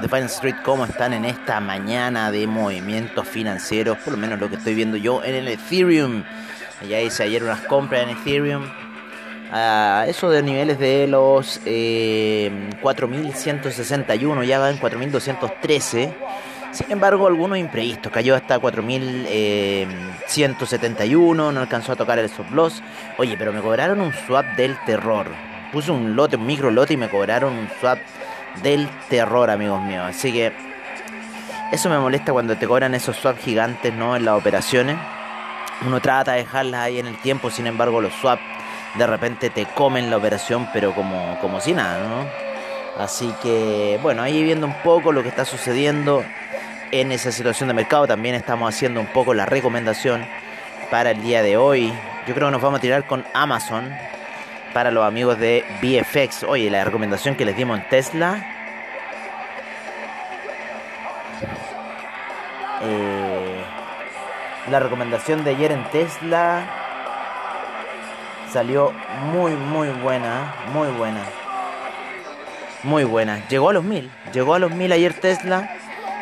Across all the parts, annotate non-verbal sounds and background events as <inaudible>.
de Finance Street, ¿cómo están en esta mañana de movimientos financieros? Por lo menos lo que estoy viendo yo en el Ethereum. Ya hice ayer unas compras en Ethereum. Eso de niveles de los eh, 4161, ya va en 4213. Sin embargo, algunos imprevistos. Cayó hasta 4171, no alcanzó a tocar el stop. Oye, pero me cobraron un swap del terror. Puse un lote, un micro lote y me cobraron un swap del terror, amigos míos. Así que eso me molesta cuando te cobran esos swaps gigantes, ¿no? En las operaciones. Uno trata de dejarlas ahí en el tiempo, sin embargo, los swaps de repente te comen la operación, pero como, como si nada, ¿no? Así que, bueno, ahí viendo un poco lo que está sucediendo en esa situación de mercado, también estamos haciendo un poco la recomendación para el día de hoy. Yo creo que nos vamos a tirar con Amazon para los amigos de VFX. Oye, la recomendación que les dimos en Tesla. Eh, la recomendación de ayer en Tesla salió muy, muy buena. Muy buena. Muy buena. Llegó a los mil. Llegó a los mil ayer Tesla.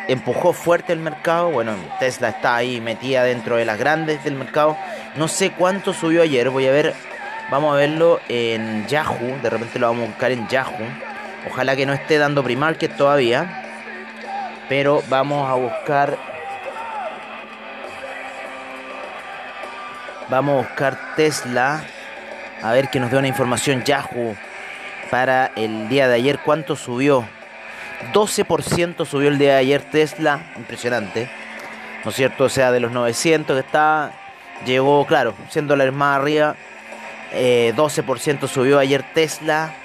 Empujó fuerte el mercado. Bueno, Tesla está ahí metida dentro de las grandes del mercado. No sé cuánto subió ayer. Voy a ver Vamos a verlo en Yahoo. De repente lo vamos a buscar en Yahoo. Ojalá que no esté dando pre-market todavía. Pero vamos a buscar. Vamos a buscar Tesla. A ver que nos dé una información Yahoo. Para el día de ayer. ¿Cuánto subió? 12% subió el día de ayer Tesla. Impresionante. ¿No es cierto? O sea, de los 900 que está. Llegó, claro, 100 dólares más arriba. Eh, 12% subió ayer Tesla.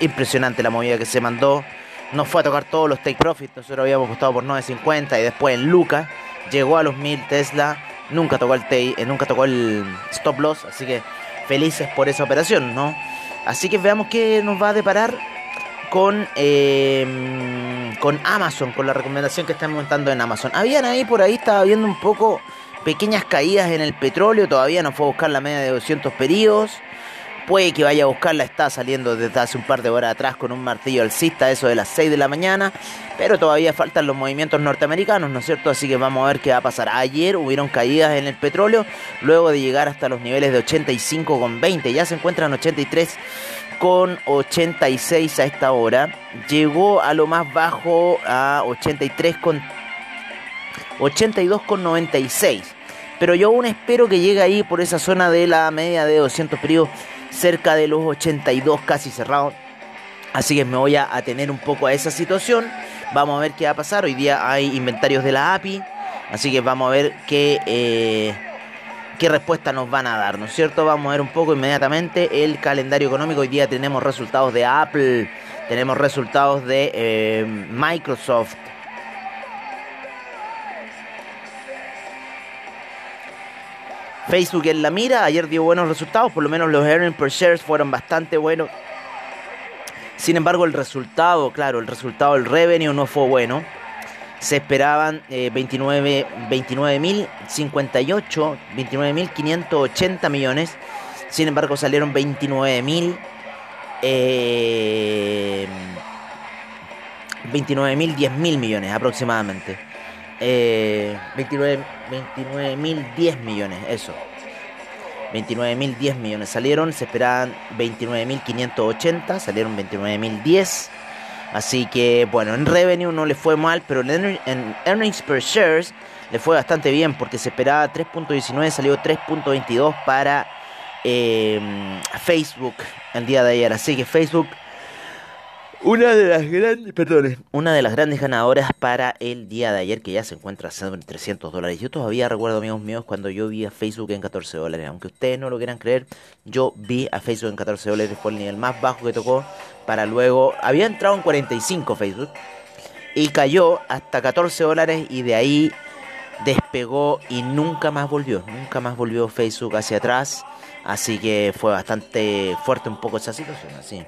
Impresionante la movida que se mandó. No fue a tocar todos los take profits. Nosotros habíamos apostado por 9.50 y después en Lucas llegó a los 1000 Tesla. Nunca tocó el take, eh, nunca tocó el stop loss. Así que felices por esa operación, ¿no? Así que veamos qué nos va a deparar con, eh, con Amazon, con la recomendación que están montando en Amazon. Habían ahí por ahí, estaba viendo un poco pequeñas caídas en el petróleo. Todavía no fue a buscar la media de 200 periodos. Puede que vaya a buscarla, está saliendo desde hace un par de horas atrás con un martillo alcista, eso de las 6 de la mañana, pero todavía faltan los movimientos norteamericanos, ¿no es cierto? Así que vamos a ver qué va a pasar. Ayer hubieron caídas en el petróleo, luego de llegar hasta los niveles de 85,20, ya se encuentran 83 con 86 a esta hora, llegó a lo más bajo a 83 con 82,96. Pero yo aún espero que llegue ahí por esa zona de la media de 200 periodos, cerca de los 82 casi cerrados. Así que me voy a atener un poco a esa situación. Vamos a ver qué va a pasar. Hoy día hay inventarios de la API. Así que vamos a ver qué, eh, qué respuesta nos van a dar, ¿no es cierto? Vamos a ver un poco inmediatamente el calendario económico. Hoy día tenemos resultados de Apple, tenemos resultados de eh, Microsoft, Facebook en la mira, ayer dio buenos resultados, por lo menos los earnings per shares fueron bastante buenos. Sin embargo, el resultado, claro, el resultado del revenue no fue bueno. Se esperaban eh, 29 29.058, 29.580 millones. Sin embargo, salieron 29.000 eh, 29.000, 10.000 millones aproximadamente. Eh, 29 29.000 10 millones, eso. 29.000 10 millones salieron, se esperaban 29.580, salieron 29.010. Así que bueno, en revenue no le fue mal, pero en earnings per shares le fue bastante bien porque se esperaba 3.19, salió 3.22 para eh, Facebook el día de ayer. Así que Facebook una de las grandes, perdón, una de las grandes ganadoras para el día de ayer que ya se encuentra en 300 dólares. Yo todavía recuerdo, amigos míos, cuando yo vi a Facebook en 14 dólares. Aunque ustedes no lo quieran creer, yo vi a Facebook en 14 dólares, fue el nivel más bajo que tocó. Para luego, había entrado en 45 Facebook y cayó hasta 14 dólares y de ahí despegó y nunca más volvió. Nunca más volvió Facebook hacia atrás. Así que fue bastante fuerte un poco esa situación. Así.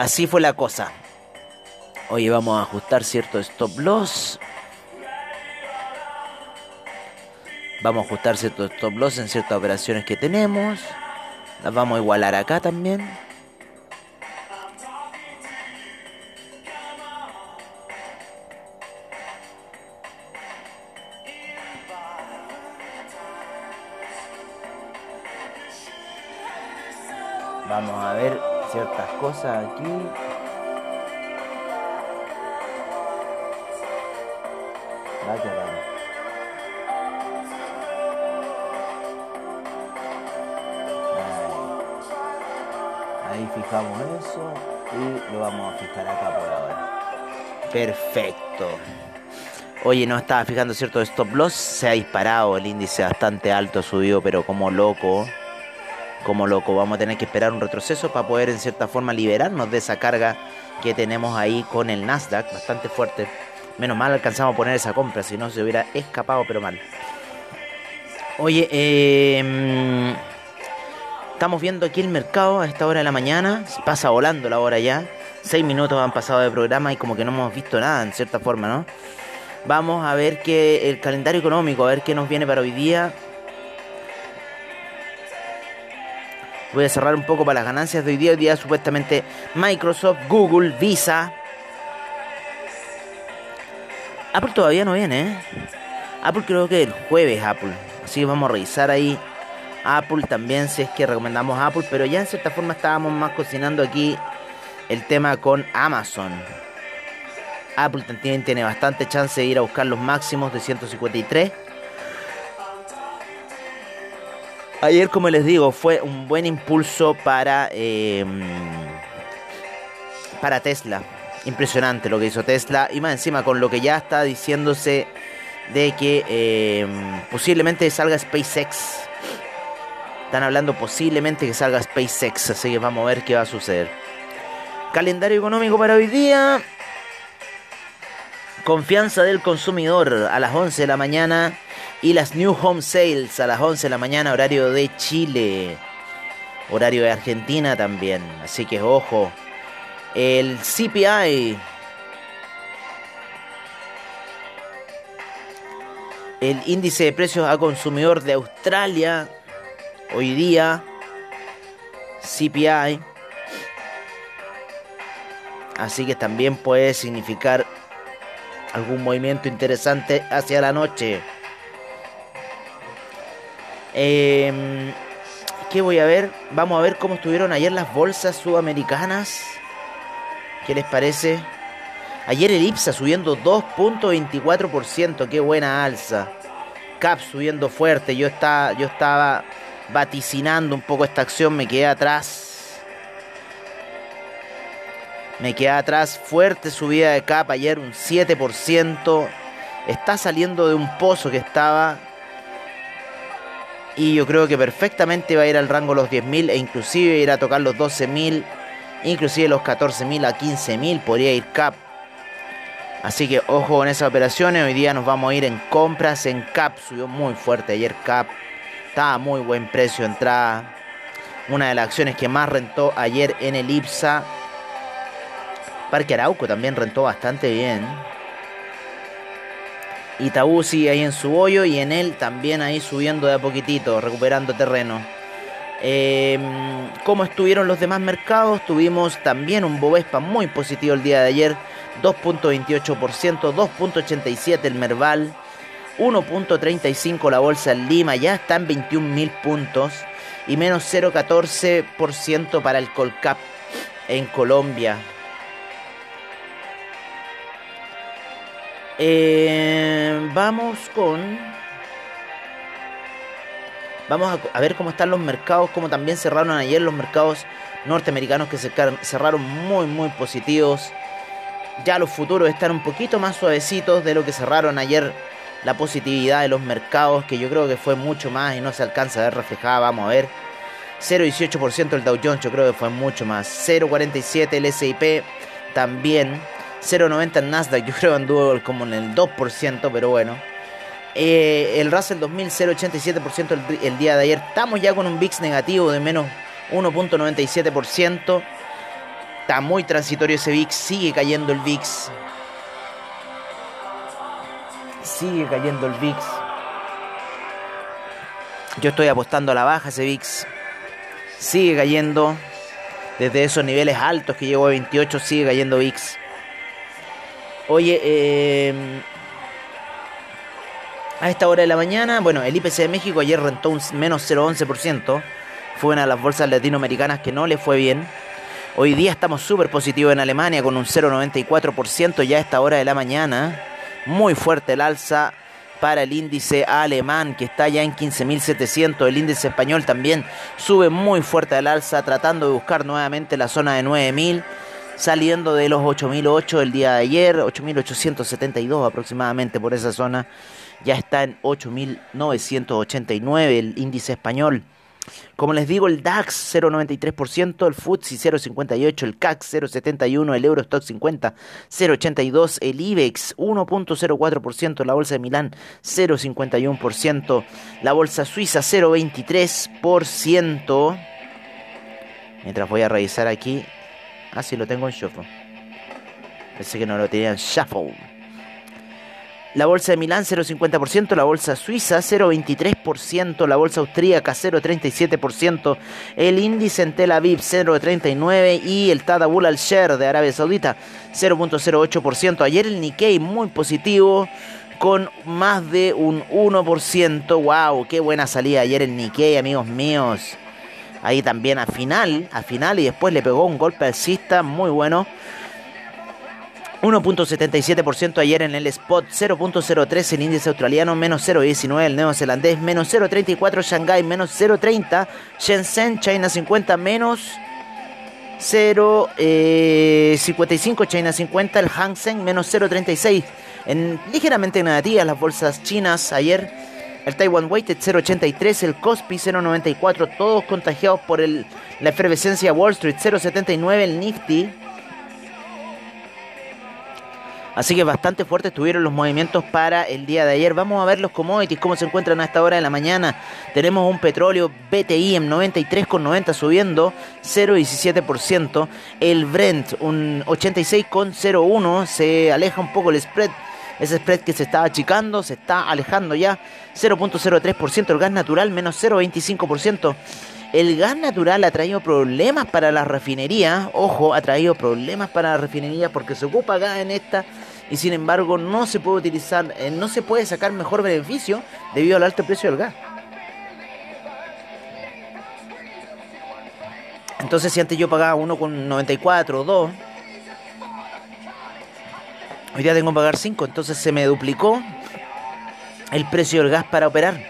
Así fue la cosa. Oye, vamos a ajustar cierto stop loss. Vamos a ajustar ciertos stop loss en ciertas operaciones que tenemos. Las vamos a igualar acá también. Ciertas cosas aquí. Va a quedar. Ahí. Ahí fijamos eso y lo vamos a fijar acá por ahora. Perfecto. Oye, no estaba fijando cierto stop loss, se ha disparado el índice bastante alto, subido, pero como loco como loco. Vamos a tener que esperar un retroceso para poder en cierta forma liberarnos de esa carga que tenemos ahí con el Nasdaq, bastante fuerte. Menos mal alcanzamos a poner esa compra, si no se hubiera escapado, pero mal. Oye, eh, estamos viendo aquí el mercado a esta hora de la mañana. Pasa volando la hora ya. Seis minutos han pasado de programa y como que no hemos visto nada en cierta forma, ¿no? Vamos a ver que el calendario económico, a ver qué nos viene para hoy día. Voy a cerrar un poco para las ganancias de hoy día. Hoy día supuestamente Microsoft, Google, Visa. Apple todavía no viene, ¿eh? Apple creo que el jueves Apple. Así que vamos a revisar ahí Apple también, si es que recomendamos Apple. Pero ya en cierta forma estábamos más cocinando aquí el tema con Amazon. Apple también tiene bastante chance de ir a buscar los máximos de 153. Ayer, como les digo, fue un buen impulso para, eh, para Tesla. Impresionante lo que hizo Tesla. Y más encima con lo que ya está diciéndose de que eh, posiblemente salga SpaceX. Están hablando posiblemente que salga SpaceX. Así que vamos a ver qué va a suceder. Calendario económico para hoy día. Confianza del consumidor a las 11 de la mañana y las New Home Sales a las 11 de la mañana, horario de Chile, horario de Argentina también. Así que ojo, el CPI, el índice de precios a consumidor de Australia, hoy día, CPI. Así que también puede significar algún movimiento interesante hacia la noche. Eh, ¿Qué voy a ver? Vamos a ver cómo estuvieron ayer las bolsas sudamericanas. ¿Qué les parece? Ayer el IPSA subiendo 2.24%. Qué buena alza. CAP subiendo fuerte. Yo estaba, yo estaba vaticinando un poco esta acción. Me quedé atrás. Me quedé atrás. Fuerte subida de CAP. Ayer un 7%. Está saliendo de un pozo que estaba y yo creo que perfectamente va a ir al rango los 10.000 e inclusive ir a tocar los 12.000, inclusive los 14.000 a 15.000 podría ir CAP. Así que ojo con esas operaciones, hoy día nos vamos a ir en compras en CAP, subió muy fuerte ayer CAP, estaba muy buen precio entrada, una de las acciones que más rentó ayer en el IPSA. Parque Arauco también rentó bastante bien. Itaú sigue ahí en su hoyo y en él también ahí subiendo de a poquitito, recuperando terreno. Eh, ¿Cómo estuvieron los demás mercados? Tuvimos también un Bovespa muy positivo el día de ayer, 2.28%, 2.87% el Merval, 1.35% la Bolsa en Lima, ya está en 21.000 puntos y menos 0.14% para el Colcap en Colombia. Eh, vamos con. Vamos a, ver cómo están los mercados, cómo también cerraron ayer los mercados norteamericanos que cerraron muy, muy positivos. Ya los futuros están un poquito más suavecitos de lo que cerraron ayer la positividad de los mercados, que yo creo que fue mucho más y no se alcanza a ver reflejada. Vamos a ver. 0,18% el Dow Jones, yo creo que fue mucho más. 0,47 el SIP también. 0,90 en Nasdaq, yo creo que anduvo como en el 2%, pero bueno. Eh, el Russell 2000, 0,87% el, el, día de ayer. Estamos ya con un VIX negativo de menos 1,97%. Está muy transitorio ese VIX, sigue cayendo el VIX. Sigue cayendo el VIX. Yo estoy apostando a la baja ese VIX. Sigue cayendo. Desde esos niveles altos que llegó a 28 sigue cayendo VIX. Oye, eh, a esta hora de la mañana, bueno, el IPC de México ayer rentó un menos 0,11%. Fue una de las bolsas latinoamericanas que no le fue bien. Hoy día estamos súper positivos en Alemania con un 0,94% ya a esta hora de la mañana. Muy fuerte el alza para el índice alemán que está ya en 15.700. El índice español también sube muy fuerte al alza tratando de buscar nuevamente la zona de 9.000 saliendo de los 8.008 el día de ayer, 8.872 aproximadamente por esa zona. Ya está en 8.989 el índice español. Como les digo, el DAX 0,93%, el FTSE 0,58%, el CAC 0,71%, el Eurostock 50 0,82%, el IBEX 1,04%, la bolsa de Milán 0,51%, la bolsa suiza 0,23%. Mientras voy a revisar aquí, ah, sí lo tengo en shuffle. Pensé que no lo tenía en shuffle. La bolsa de Milán 0,50%, la bolsa suiza 0,23%, la bolsa austríaca 0,37%, el índice en Tel Aviv 0,39% y el Tadabul al-Sher de Arabia Saudita 0,08%. Ayer el Nikkei muy positivo con más de un 1%. ¡Wow! ¡Qué buena salida ayer el Nikkei, amigos míos! Ahí también a final, a final y después le pegó un golpe alcista muy bueno 1.77% ayer en el spot, 0.03 el índice australiano, menos 0.19 el neozelandés, menos 0.34 Shanghai, menos 0.30 Shenzhen, China 50, menos 0.55 eh, China 50, el Hang Seng, menos 0.36. En, ligeramente negativas las bolsas chinas ayer. El Taiwan Weighted 0.83, el Kospi 0.94, todos contagiados por el, la efervescencia Wall Street 0.79, el Nifty Así que bastante fuertes estuvieron los movimientos para el día de ayer. Vamos a ver los commodities, cómo se encuentran a esta hora de la mañana. Tenemos un petróleo BTI en 93,90 subiendo 0,17%. El Brent un 86,01 se aleja un poco el spread. Ese spread que se estaba achicando se está alejando ya 0.03%. El gas natural menos 0.25%. El gas natural ha traído problemas para la refinería. Ojo, ha traído problemas para la refinería porque se ocupa gas en esta y sin embargo no se puede utilizar, eh, no se puede sacar mejor beneficio debido al alto precio del gas. Entonces si antes yo pagaba 1,94 o 2, hoy día tengo que pagar 5, entonces se me duplicó el precio del gas para operar.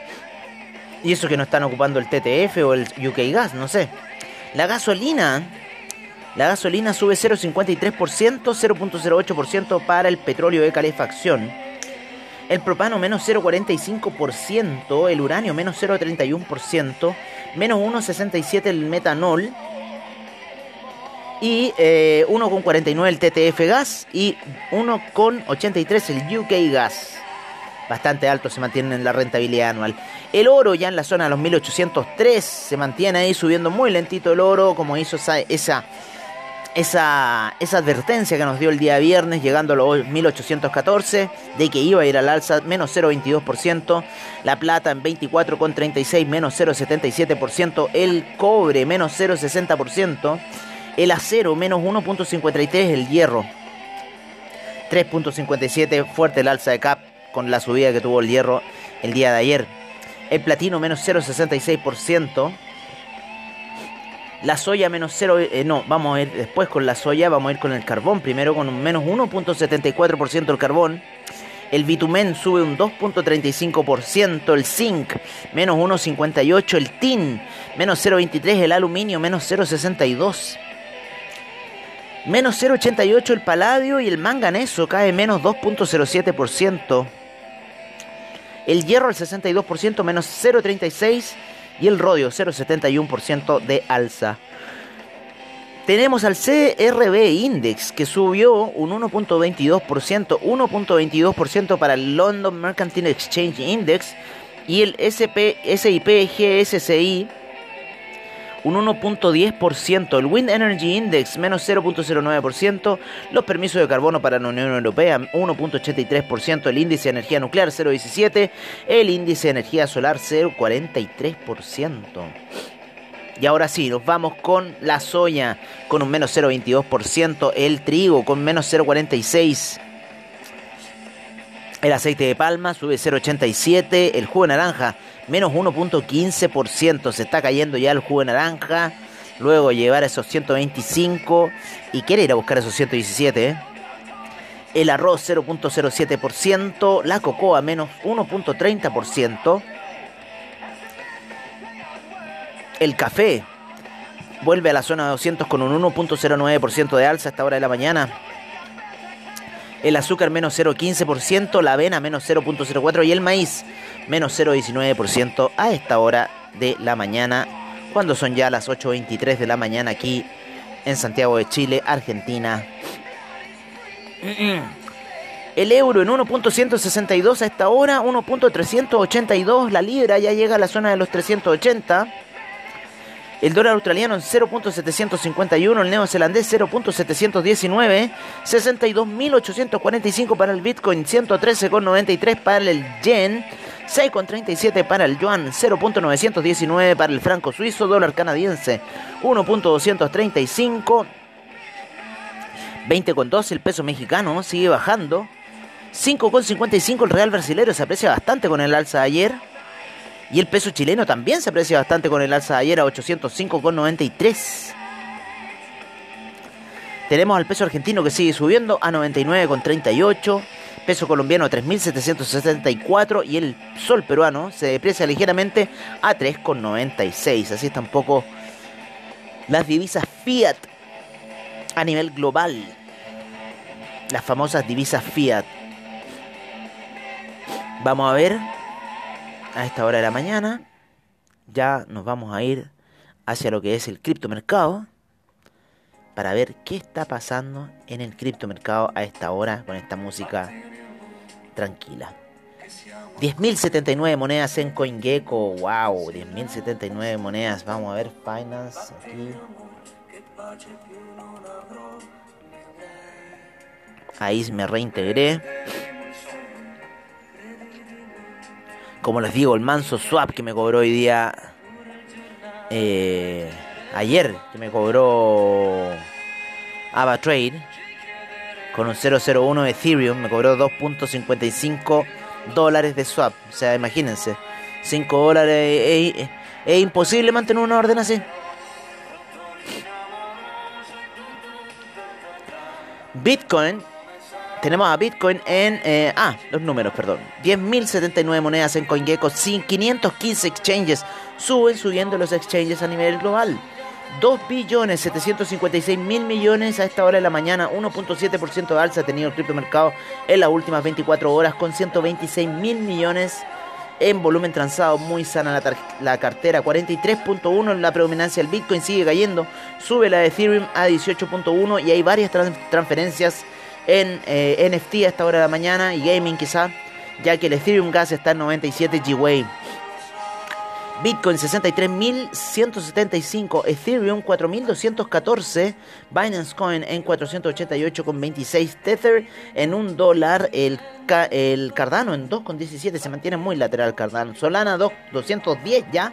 Y eso que no están ocupando el TTF o el UK Gas, no sé. La gasolina, la gasolina sube 0,53%, 0,08% para el petróleo de calefacción. El propano menos 0,45%, el uranio menos 0,31%, menos 1,67% el metanol y 1,49 eh, el TTF gas y 1,83 el UK gas bastante alto se mantienen en la rentabilidad anual. El oro ya en la zona de los 1803 se mantiene ahí subiendo muy lentito el oro, como hizo esa, esa, esa, esa advertencia que nos dio el día viernes, llegando a los 1814, de que iba a ir al alza, menos 0,22%, la plata en 24,36, menos 0,77%, el cobre, menos 0,60%, el acero, menos 1,53, el hierro. 3.57, fuerte el alza de CAP con la subida que tuvo el hierro el día de ayer. El platino menos 0,66%. La soya menos 0, eh, no, vamos a ir después con la soya, vamos a ir con el carbón, primero con un menos 1.74% el carbón. El bitumen sube un 2.35%, el zinc menos 1.58%, el tin menos 0.23%, el aluminio menos 0.62%. Menos 0.88 el paladio y el manganeso cae menos 2.07% el hierro al 62%, menos 0,36% y el rodio 0,71% de alza. Tenemos al CRB Index que subió un 1.22%, 1.22% para el London Mercantile Exchange Index y el SP, SIP GSCI un 1.10%, el Wind Energy Index menos 0.09%, los permisos de carbono para la Unión Europea 1.83%, el índice de energía nuclear 0.17%, el índice de energía solar 0.43%. Y ahora sí, nos vamos con la soya con un menos 0.22%, el trigo con menos 0.46%. El aceite de palma sube 0,87. El jugo de naranja menos 1.15%. Se está cayendo ya el jugo de naranja. Luego llevar esos 125 y quiere ir a buscar esos 117. ¿eh? El arroz 0.07%. La cocoa menos 1.30%. El café vuelve a la zona de 200 con un 1.09% de alza a esta hora de la mañana el azúcar menos 0,15%, la avena menos 0,04% y el maíz menos 0,19% a esta hora de la mañana, cuando son ya las 8.23 de la mañana aquí en Santiago de Chile, Argentina. El euro en 1.162 a esta hora, 1.382, la libra ya llega a la zona de los 380. El dólar australiano en 0.751, el neozelandés 0.719, 62.845 para el Bitcoin, 113.93 para el yen, 6.37 para el yuan, 0.919 para el franco suizo, dólar canadiense 1.235, 20.12 el peso mexicano, sigue bajando, 5.55 el real brasileño, se aprecia bastante con el alza de ayer. Y el peso chileno también se aprecia bastante con el alza de ayer a 805,93. Tenemos al peso argentino que sigue subiendo a 99,38. Peso colombiano a 3.774 y el sol peruano se deprecia ligeramente a 3,96. Así está un poco las divisas Fiat a nivel global. Las famosas divisas Fiat. Vamos a ver a esta hora de la mañana ya nos vamos a ir hacia lo que es el criptomercado para ver qué está pasando en el criptomercado a esta hora con esta música tranquila. 10.079 monedas en CoinGecko, wow, 10.079 monedas. Vamos a ver Finance aquí. Ahí me reintegré. Como les digo, el manso swap que me cobró hoy día, eh, ayer, que me cobró AvaTrade, con un 001 Ethereum, me cobró 2.55 dólares de swap. O sea, imagínense, 5 dólares, es imposible mantener una orden así. Bitcoin tenemos a Bitcoin en... Eh, ah, los números, perdón. 10.079 monedas en CoinGecko, 515 exchanges. Suben subiendo los exchanges a nivel global. 2 billones 756 mil millones a esta hora de la mañana, 1.7% de alza ha tenido el criptomercado en las últimas 24 horas con 126 mil millones en volumen transado, muy sana la, la cartera, 43.1 la predominancia del Bitcoin sigue cayendo, sube la de Ethereum a 18.1 y hay varias transferencias en eh, NFT a esta hora de la mañana y gaming quizá, ya que el Ethereum Gas está en 97 GWay. Bitcoin 63.175, Ethereum 4.214, Binance Coin en 488,26, Tether. En un dólar, el, el Cardano en 2,17, se mantiene muy lateral Cardano, Solana 2, 210 ya,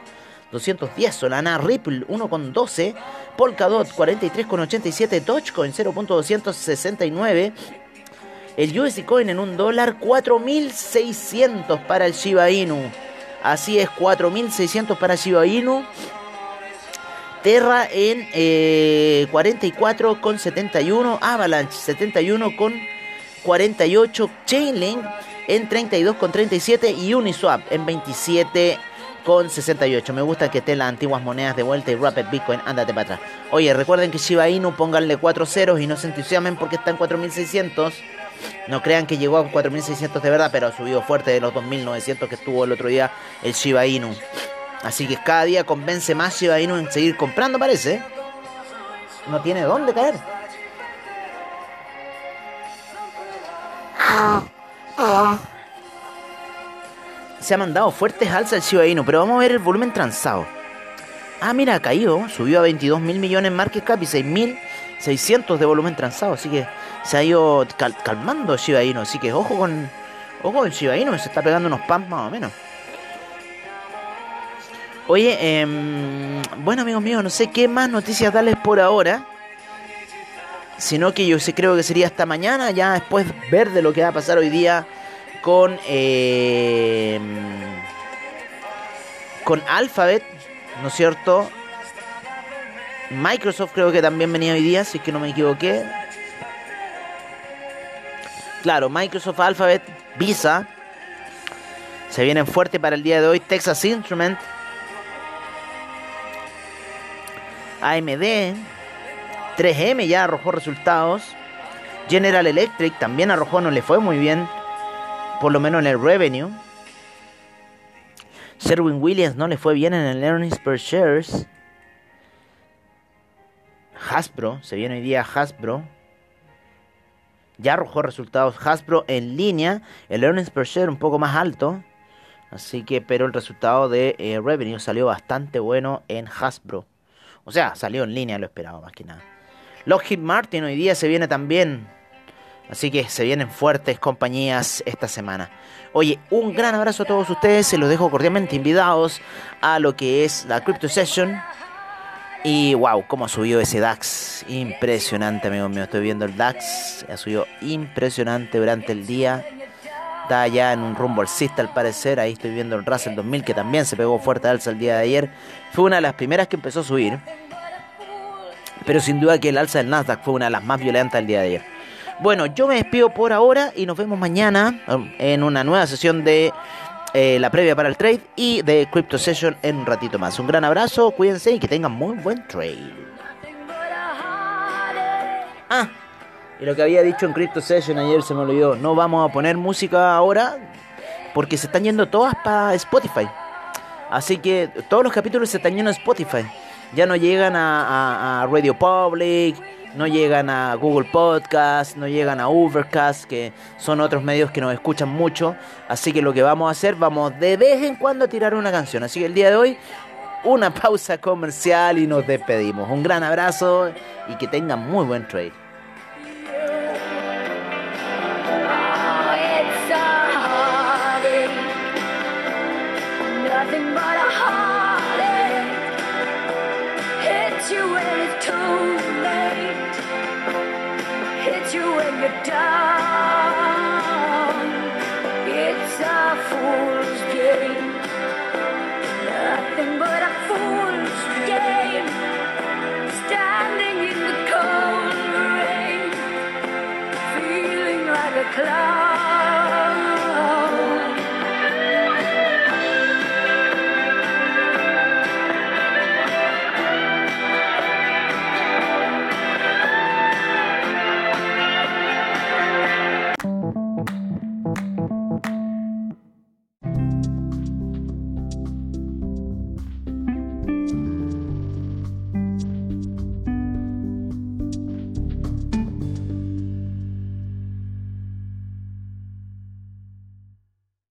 210 Solana, Ripple 1,12, Polkadot 43,87, Dogecoin 0.269, el USD Coin en un dólar 4.600 para el Shiba Inu. Así es, 4.600 para Shiba Inu. Terra en 44,71, eh, Avalanche 71,48, Chainlink en 32,37 y Uniswap en 27 con 68. Me gusta que estén las antiguas monedas de vuelta y Rapid Bitcoin, ándate para atrás. Oye, recuerden que Shiba Inu pónganle 4 ceros y no se entusiasmen porque está en 4600. No crean que llegó a 4600 de verdad, pero ha subido fuerte de los 2900 que estuvo el otro día el Shiba Inu. Así que cada día convence más Shiba Inu en seguir comprando, parece. No tiene dónde caer. Se ha mandado fuertes alzas el Shiba Inu, pero vamos a ver el volumen transado. Ah, mira, ha caído. Subió a 22 mil millones en market cap y 6.600 de volumen transado. Así que se ha ido calmando Shiba Inu. Así que ojo con, ojo con Shiba Inu. Se está pegando unos pumps más o menos. Oye, eh, bueno amigos míos, no sé qué más noticias darles por ahora. Sino que yo creo que sería hasta mañana, ya después ver de lo que va a pasar hoy día con... Eh, con Alphabet, ¿no es cierto? Microsoft creo que también venía hoy día, si es que no me equivoqué. Claro, Microsoft, Alphabet, Visa. Se vienen fuerte para el día de hoy. Texas Instrument. AMD. 3M ya arrojó resultados. General Electric también arrojó, no le fue muy bien. Por lo menos en el revenue. Sherwin Williams no le fue bien en el earnings per shares. Hasbro, se viene hoy día Hasbro. Ya arrojó resultados Hasbro en línea. El earnings per share un poco más alto. Así que, pero el resultado de eh, revenue salió bastante bueno en Hasbro. O sea, salió en línea, lo esperaba más que nada. Lockheed Martin hoy día se viene también. Así que se vienen fuertes compañías esta semana. Oye, un gran abrazo a todos ustedes. Se los dejo cordialmente invitados a lo que es la Crypto Session. Y wow, cómo ha subido ese DAX. Impresionante, amigo mío. Estoy viendo el DAX. Ha subido impresionante durante el día. Está ya en un rumbo alcista al parecer. Ahí estoy viendo el Russell 2000 que también se pegó fuerte alza el día de ayer. Fue una de las primeras que empezó a subir. Pero sin duda que el alza del Nasdaq fue una de las más violentas del día de ayer. Bueno, yo me despido por ahora y nos vemos mañana um, en una nueva sesión de eh, la previa para el trade y de Crypto Session en un ratito más. Un gran abrazo, cuídense y que tengan muy buen trade. Ah, y lo que había dicho en Crypto Session ayer se me olvidó. No vamos a poner música ahora porque se están yendo todas para Spotify. Así que todos los capítulos se están yendo a Spotify ya no llegan a, Radio Public, no llegan a Google Podcast, no llegan a Ubercast, que son otros medios que nos escuchan mucho. Así que lo que vamos a hacer, vamos de vez en cuando a tirar una canción. Así que el día de hoy, una <laughs> pausa comercial y nos despedimos. Un gran abrazo y que tengan muy buen trade.